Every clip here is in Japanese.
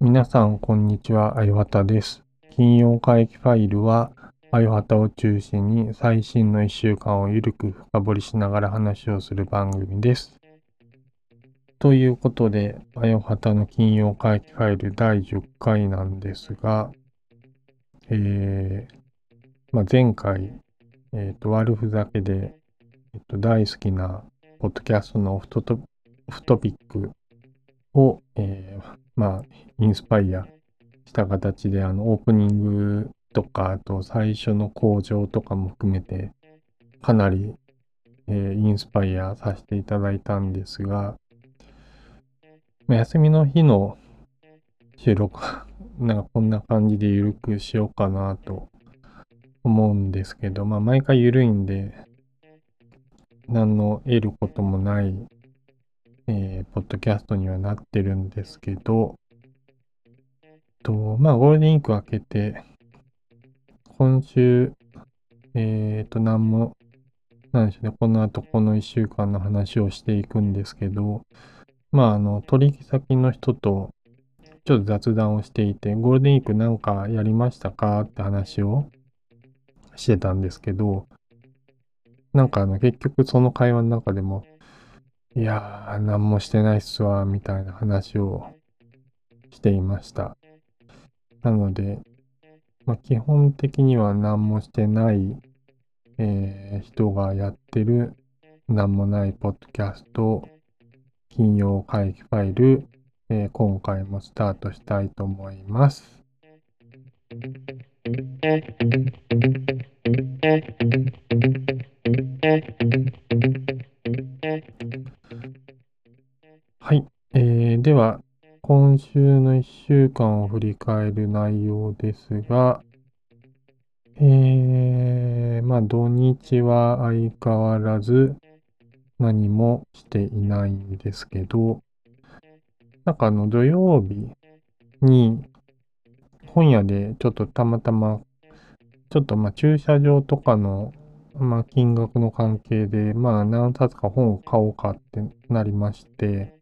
皆さん、こんにちは。あよはたです。金曜会議ファイルは、あよはたを中心に最新の1週間をゆるく深掘りしながら話をする番組です。ということで、あよはたの金曜会議ファイル第10回なんですが、えー、まあ、前回、えっ、ー、と、悪ふざけで、えっ、と、大好きなポッドキャストのオフトピックを、えー、まあ、インスパイアした形で、あの、オープニングとか、あと最初の工場とかも含めて、かなり、えー、インスパイアさせていただいたんですが、休みの日の収録、なんかこんな感じで緩くしようかなと思うんですけど、まあ毎回緩いんで、何の得ることもないえー、ポッドキャストにはなってるんですけど、と、まあ、ゴールデンウィーク明けて、今週、えっ、ー、と、何も、なんでしょうね、この後この1週間の話をしていくんですけど、まあ、あの、取引先の人と、ちょっと雑談をしていて、ゴールデンウィークなんかやりましたか？って話をしてたんですけど、なんかあの、結局その会話の中でも、いやー、何もしてないっすわ、みたいな話をしていました。なので、まあ、基本的には何もしてない、えー、人がやってる何もないポッドキャスト、金曜会議ファイル、えー、今回もスタートしたいと思います。はい。えー、では、今週の1週間を振り返る内容ですが、えー、まあ土日は相変わらず何もしていないんですけど、なんかあの土曜日に本屋でちょっとたまたま、ちょっとまあ駐車場とかのまあ金額の関係で、まあ何冊か本を買おうかってなりまして、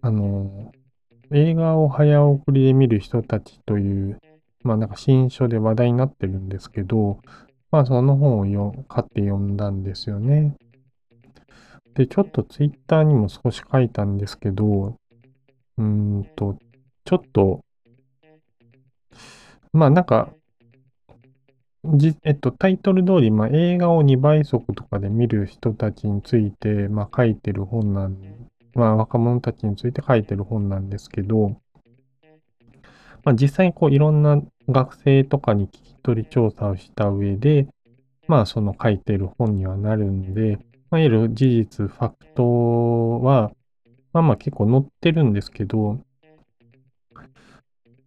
あの、映画を早送りで見る人たちという、まあなんか新書で話題になってるんですけど、まあその本を買って読んだんですよね。で、ちょっとツイッターにも少し書いたんですけど、うーんと、ちょっと、まあなんか、じえっと、タイトル通り、まあ、映画を2倍速とかで見る人たちについて、まあ、書いてる本なんまあ、若者たちについて書いてる本なんですけど、まあ、実際にこういろんな学生とかに聞き取り調査をした上で、まあその書いてる本にはなるんで、まあ、いわゆる事実、ファクトは、まあまあ結構載ってるんですけど、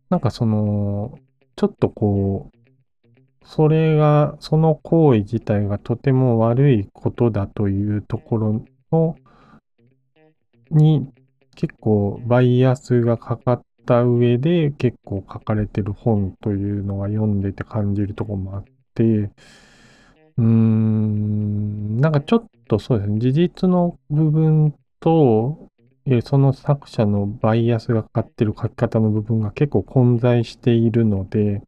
なんかその、ちょっとこう、それが、その行為自体がとても悪いことだというところの、に結構バイアスがかかった上で結構書かれてる本というのが読んでて感じるとこもあって、うーん、なんかちょっとそうですね、事実の部分と、その作者のバイアスがかかってる書き方の部分が結構混在しているので、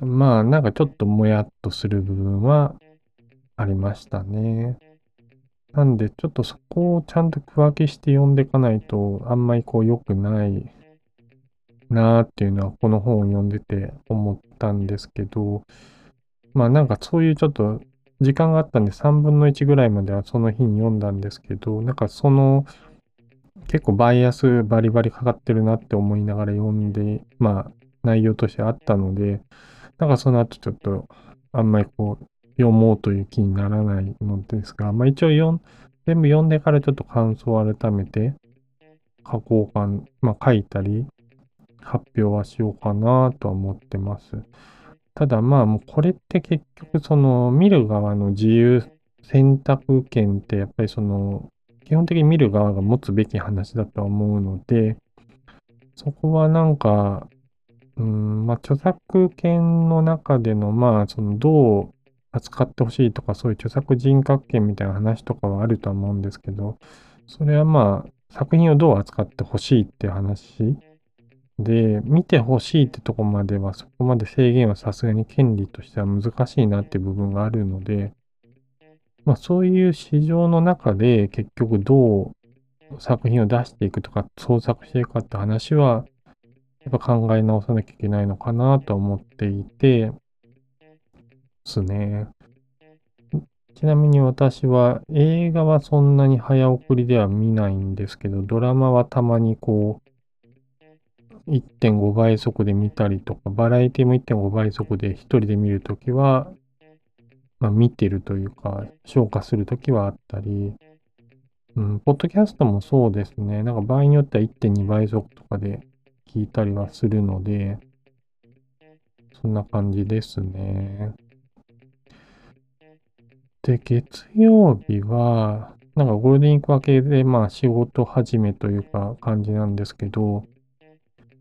まあなんかちょっともやっとする部分はありましたね。なんで、ちょっとそこをちゃんと区分けして読んでいかないと、あんまりこう良くないなーっていうのは、この本を読んでて思ったんですけど、まあなんかそういうちょっと時間があったんで3分の1ぐらいまではその日に読んだんですけど、なんかその結構バイアスバリバリかかってるなって思いながら読んで、まあ内容としてあったので、なんかその後ちょっとあんまりこう読もうという気にならないのですが、まあ一応読全部読んでからちょっと感想を改めて書こうか、まあ書いたり発表はしようかなとは思ってます。ただまあもうこれって結局その見る側の自由選択権ってやっぱりその基本的に見る側が持つべき話だとは思うので、そこはなんかうん、まあ、著作権の中での、まあ、その、どう扱ってほしいとか、そういう著作人格権みたいな話とかはあると思うんですけど、それはまあ、作品をどう扱ってほしいって話で、見てほしいってとこまでは、そこまで制限はさすがに権利としては難しいなって部分があるので、まあそういう市場の中で結局どう作品を出していくとか創作していくかって話は、やっぱ考え直さなきゃいけないのかなと思っていて、ですね。ちなみに私は映画はそんなに早送りでは見ないんですけど、ドラマはたまにこう、1.5倍速で見たりとか、バラエティも1.5倍速で一人で見るときは、まあ見てるというか、消化するときはあったり、うん、ポッドキャストもそうですね。なんか場合によっては1.2倍速とかで聞いたりはするので、そんな感じですね。で、月曜日は、なんかゴールデンウィーク明けで、まあ仕事始めというか感じなんですけど、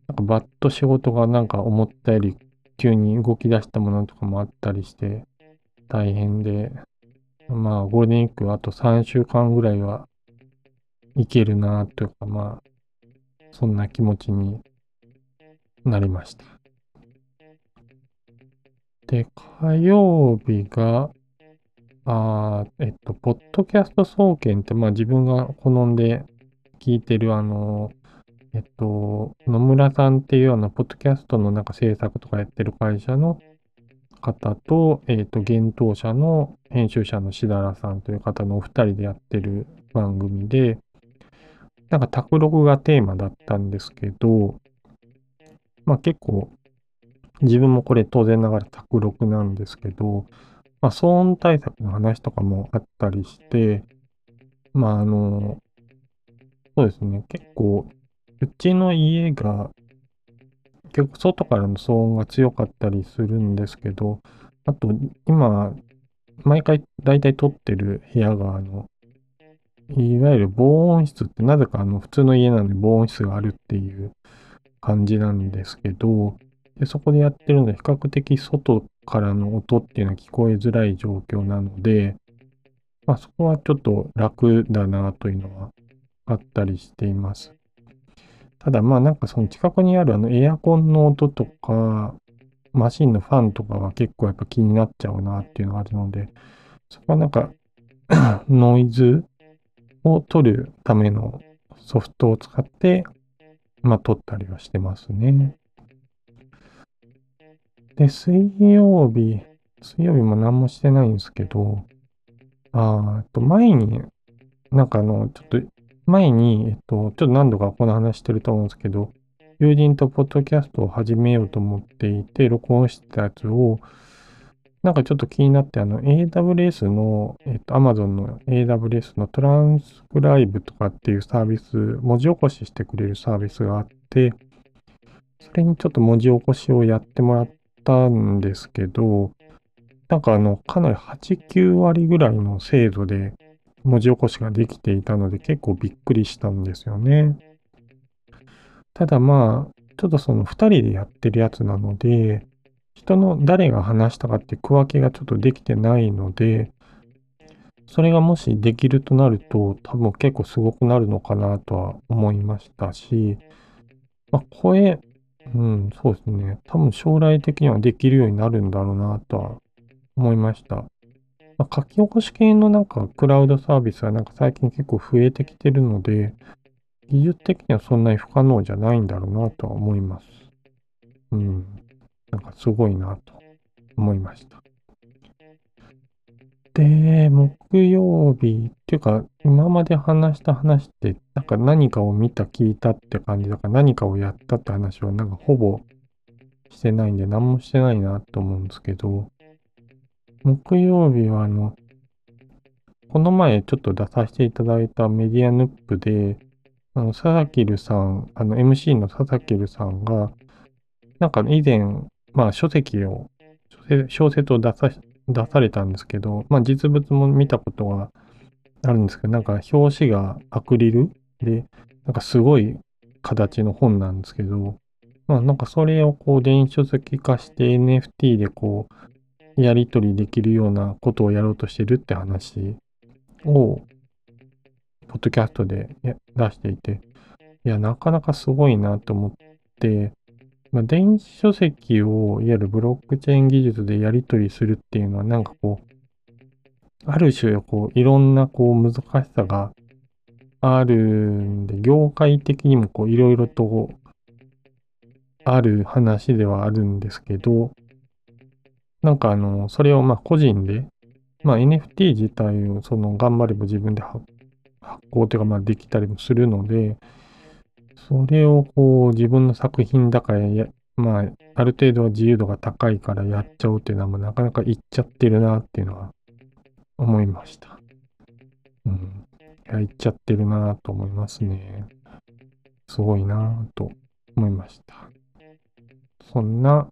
なんかバッと仕事がなんか思ったより急に動き出したものとかもあったりして大変で、まあゴールデンウィークあと3週間ぐらいはいけるなというか、まあそんな気持ちになりました。で、火曜日が、あえっと、ポッドキャスト総研って、まあ自分が好んで聞いてる、あの、えっと、野村さんっていうような、ポッドキャストのなんか制作とかやってる会社の方と、えっと、幻冬者の編集者のしだらさんという方のお二人でやってる番組で、なんか卓録がテーマだったんですけど、まあ結構、自分もこれ当然ながら卓録なんですけど、まあ、騒音対策の話とかもあったりして、まあ、あの、そうですね、結構、うちの家が、結構外からの騒音が強かったりするんですけど、あと、今、毎回大体撮ってる部屋が、あの、いわゆる防音室ってなぜかあの普通の家なのに防音室があるっていう感じなんですけど、でそこでやってるので比較的外からの音っていうのは聞こえづらい状況なので、まあそこはちょっと楽だなというのはあったりしています。ただまあなんかその近くにあるあのエアコンの音とか、マシンのファンとかは結構やっぱ気になっちゃうなっていうのがあるので、そこはなんか ノイズを取るためのソフトを使って、まあ撮ったりはしてますね。で、水曜日、水曜日も何もしてないんですけど、あと前に、なんかあの、ちょっと前に、えっと、ちょっと何度かこの話してると思うんですけど、友人とポッドキャストを始めようと思っていて、録音してたやつを、なんかちょっと気になって、あの、AWS の、えっと、Amazon の AWS のトランスクライブとかっていうサービス、文字起こししてくれるサービスがあって、それにちょっと文字起こしをやってもらったんですけど、なんかあの、かなり8、9割ぐらいの精度で文字起こしができていたので結構びっくりしたんですよね。ただまあ、ちょっとその2人でやってるやつなので、人の誰が話したかって区分けがちょっとできてないので、それがもしできるとなると、多分結構すごくなるのかなとは思いましたし、まあ、声うん、そうですね。多分将来的にはできるようになるんだろうなとは思いました。まあ、書き起こし系のなんかクラウドサービスはなんか最近結構増えてきてるので、技術的にはそんなに不可能じゃないんだろうなとは思います。うん。なんかすごいなと思いました。で、木曜日っていうか、今まで話した話って、なんか何かを見た、聞いたって感じだから、何かをやったって話は、なんかほぼしてないんで、何もしてないなと思うんですけど、木曜日はあの、この前ちょっと出させていただいたメディアヌップで、あの、佐々木るさん、あの、MC の佐々木るさんが、なんか以前、まあ書籍を、小説を出さ出されたんですけど、まあ実物も見たことがあるんですけど、なんか表紙がアクリルで、なんかすごい形の本なんですけど、まあなんかそれをこう電子書籍化して NFT でこうやり取りできるようなことをやろうとしてるって話を、ポッドキャストで出していて、いや、なかなかすごいなと思って、まあ、電子書籍をいわゆるブロックチェーン技術でやり取りするっていうのはなんかこう、ある種こういろんなこう難しさがあるんで、業界的にもこういろいろとある話ではあるんですけど、なんかあの、それをまあ個人で、まあ NFT 自体をその頑張れば自分で発行というかまあできたりもするので、それをこう自分の作品だからや、まあある程度は自由度が高いからやっちゃおうっていうのはもうなかなかいっちゃってるなっていうのは思いました。うん。いや、いっちゃってるなと思いますね。すごいなと思いました。そんな、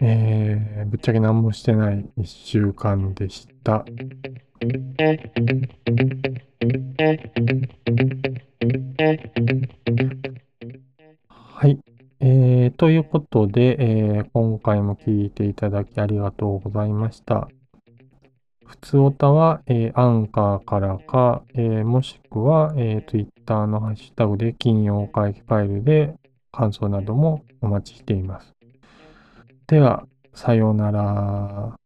えー、ぶっちゃけ何もしてない一週間でした。はい。えー、ということで、えー、今回も聞いていただきありがとうございました。普通おたは、えー、アンカーからか、えー、もしくは、えー、Twitter のハッシュタグで金曜会議ファイルで感想などもお待ちしています。では、さようなら。